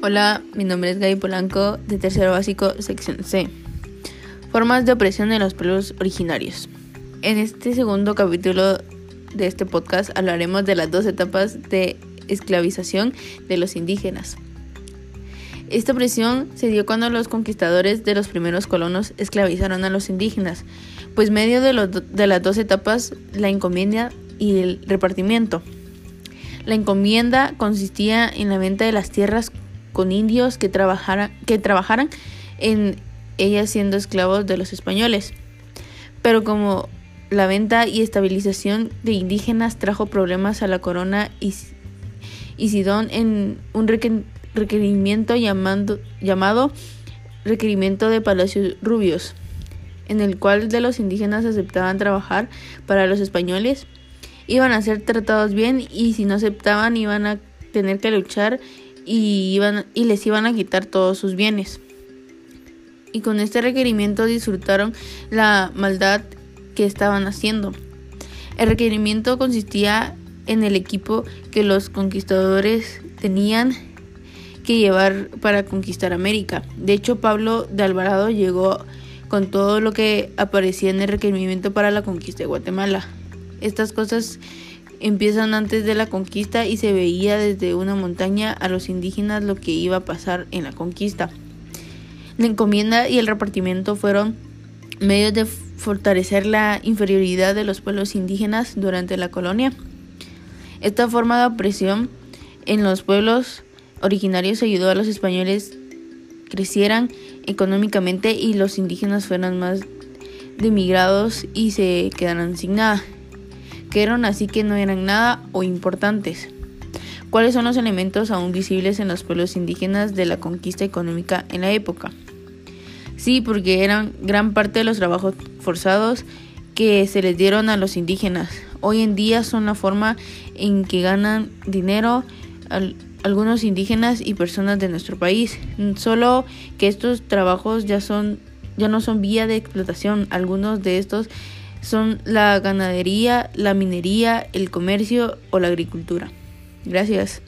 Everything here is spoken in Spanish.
Hola, mi nombre es Gaby Polanco, de tercero básico, sección C. Formas de opresión de los pueblos originarios. En este segundo capítulo de este podcast hablaremos de las dos etapas de esclavización de los indígenas. Esta opresión se dio cuando los conquistadores de los primeros colonos esclavizaron a los indígenas, pues medio de, de las dos etapas, la encomienda y el repartimiento. La encomienda consistía en la venta de las tierras con indios que, trabajaran, que trabajaran en ellas siendo esclavos de los españoles. Pero como la venta y estabilización de indígenas trajo problemas a la corona y, Sidón en un requerimiento llamando, llamado requerimiento de Palacios Rubios, en el cual de los indígenas aceptaban trabajar para los españoles, iban a ser tratados bien y si no aceptaban iban a tener que luchar y, iban, y les iban a quitar todos sus bienes. Y con este requerimiento disfrutaron la maldad que estaban haciendo. El requerimiento consistía en el equipo que los conquistadores tenían que llevar para conquistar América. De hecho, Pablo de Alvarado llegó con todo lo que aparecía en el requerimiento para la conquista de Guatemala. Estas cosas empiezan antes de la conquista y se veía desde una montaña a los indígenas lo que iba a pasar en la conquista. La encomienda y el repartimiento fueron medios de fortalecer la inferioridad de los pueblos indígenas durante la colonia. Esta forma de opresión en los pueblos originarios ayudó a los españoles crecieran económicamente y los indígenas fueran más demigrados y se quedaran sin nada que así que no eran nada o importantes. ¿Cuáles son los elementos aún visibles en los pueblos indígenas de la conquista económica en la época? Sí, porque eran gran parte de los trabajos forzados que se les dieron a los indígenas. Hoy en día son la forma en que ganan dinero algunos indígenas y personas de nuestro país. Solo que estos trabajos ya son ya no son vía de explotación. Algunos de estos son la ganadería, la minería, el comercio o la agricultura. Gracias.